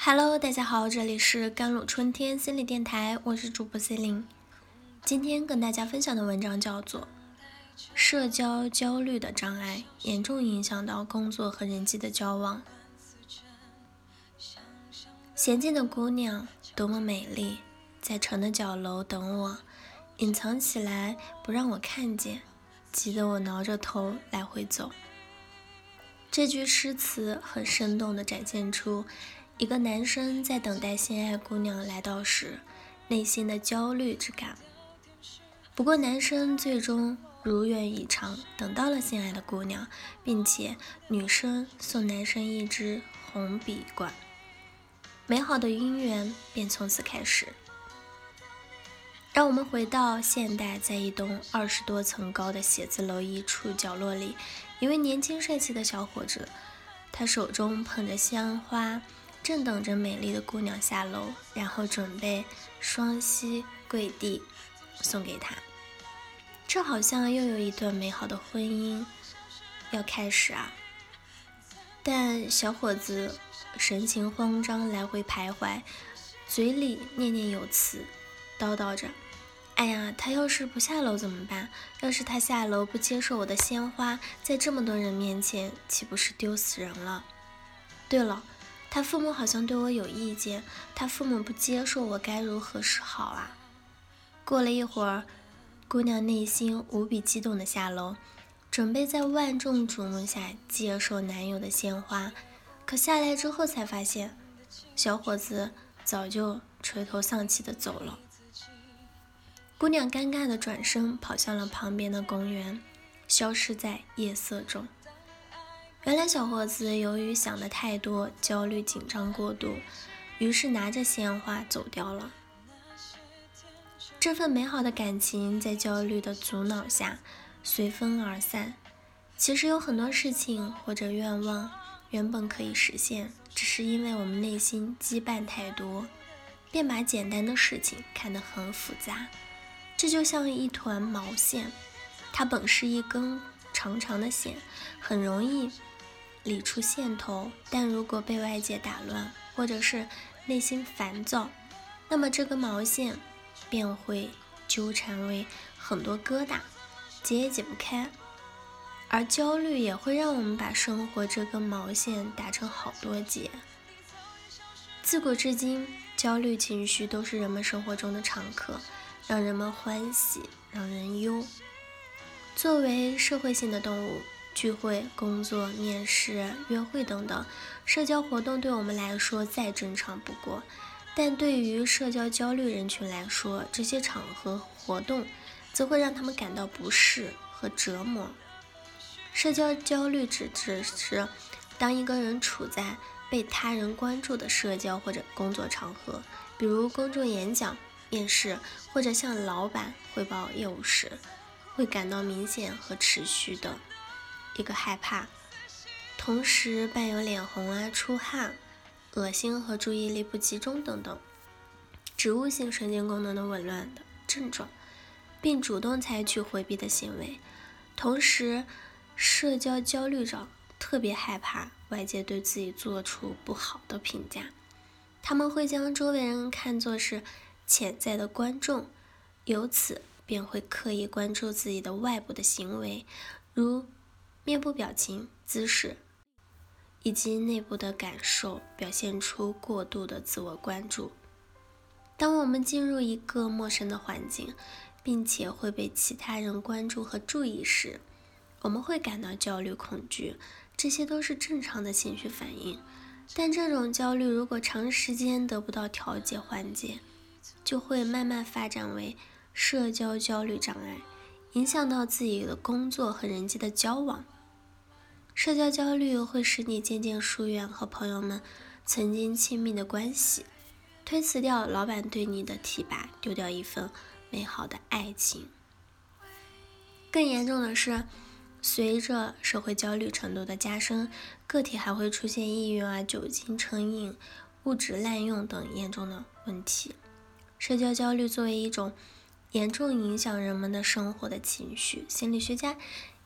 Hello，大家好，这里是甘露春天心理电台，我是主播 C 琳。今天跟大家分享的文章叫做《社交焦虑的障碍严重影响到工作和人际的交往》。娴静的姑娘多么美丽，在城的角楼等我，隐藏起来不让我看见，急得我挠着头来回走。这句诗词很生动地展现出。一个男生在等待心爱姑娘来到时，内心的焦虑之感。不过，男生最终如愿以偿，等到了心爱的姑娘，并且女生送男生一支红笔管，美好的姻缘便从此开始。让我们回到现代，在一栋二十多层高的写字楼一处角落里，一位年轻帅气的小伙子，他手中捧着鲜花。正等着美丽的姑娘下楼，然后准备双膝跪地送给她。这好像又有一段美好的婚姻要开始啊！但小伙子神情慌张，来回徘徊，嘴里念念有词，叨叨着：“哎呀，他要是不下楼怎么办？要是他下楼不接受我的鲜花，在这么多人面前，岂不是丢死人了？对了。”他父母好像对我有意见，他父母不接受我，该如何是好啊？过了一会儿，姑娘内心无比激动的下楼，准备在万众瞩目下接受男友的鲜花。可下来之后才发现，小伙子早就垂头丧气的走了。姑娘尴尬的转身跑向了旁边的公园，消失在夜色中。原来小伙子由于想的太多，焦虑紧张过度，于是拿着鲜花走掉了。这份美好的感情在焦虑的阻挠下随风而散。其实有很多事情或者愿望原本可以实现，只是因为我们内心羁绊太多，便把简单的事情看得很复杂。这就像一团毛线，它本是一根长长的线，很容易。理出线头，但如果被外界打乱，或者是内心烦躁，那么这根毛线便会纠缠为很多疙瘩，解也解不开。而焦虑也会让我们把生活这根毛线打成好多结。自古至今，焦虑情绪都是人们生活中的常客，让人们欢喜，让人忧。作为社会性的动物。聚会、工作、面试、约会等等，社交活动对我们来说再正常不过，但对于社交焦虑人群来说，这些场合活动则会让他们感到不适和折磨。社交焦虑指的是当一个人处在被他人关注的社交或者工作场合，比如公众演讲、面试或者向老板汇报业务时，会感到明显和持续的。一个害怕，同时伴有脸红啊、出汗、恶心和注意力不集中等等植物性神经功能的紊乱的症状，并主动采取回避的行为。同时，社交焦虑者特别害怕外界对自己做出不好的评价，他们会将周围人看作是潜在的观众，由此便会刻意关注自己的外部的行为，如。面部表情、姿势以及内部的感受，表现出过度的自我关注。当我们进入一个陌生的环境，并且会被其他人关注和注意时，我们会感到焦虑、恐惧，这些都是正常的情绪反应。但这种焦虑如果长时间得不到调节缓解，就会慢慢发展为社交焦虑障碍，影响到自己的工作和人际的交往。社交焦虑会使你渐渐疏远和朋友们曾经亲密的关系，推辞掉老板对你的提拔，丢掉一份美好的爱情。更严重的是，随着社会焦虑程度的加深，个体还会出现抑郁啊、酒精成瘾、物质滥用等严重的问题。社交焦虑作为一种严重影响人们的生活的情绪，心理学家。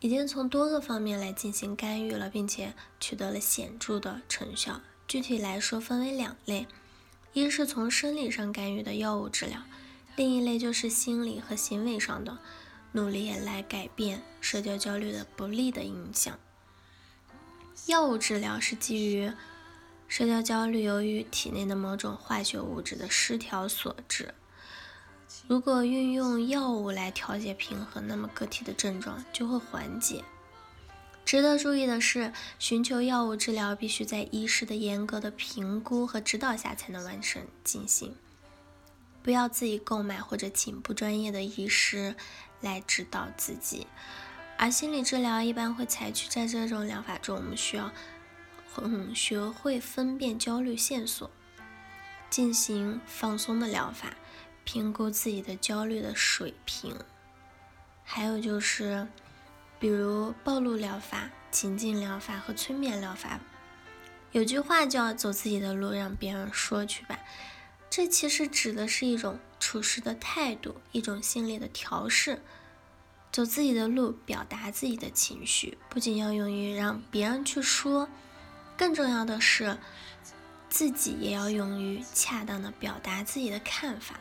已经从多个方面来进行干预了，并且取得了显著的成效。具体来说分为两类，一是从生理上干预的药物治疗，另一类就是心理和行为上的努力来改变社交焦虑的不利的影响。药物治疗是基于社交焦虑由于体内的某种化学物质的失调所致。如果运用药物来调节平衡，那么个体的症状就会缓解。值得注意的是，寻求药物治疗必须在医师的严格的评估和指导下才能完成进行，不要自己购买或者请不专业的医师来指导自己。而心理治疗一般会采取在这种疗法中，我们需要嗯学会分辨焦虑线索，进行放松的疗法。评估自己的焦虑的水平，还有就是，比如暴露疗法、情境疗法和催眠疗法。有句话叫“走自己的路，让别人说去吧”，这其实指的是一种处事的态度，一种心理的调试。走自己的路，表达自己的情绪，不仅要勇于让别人去说，更重要的是，自己也要勇于恰当的表达自己的看法。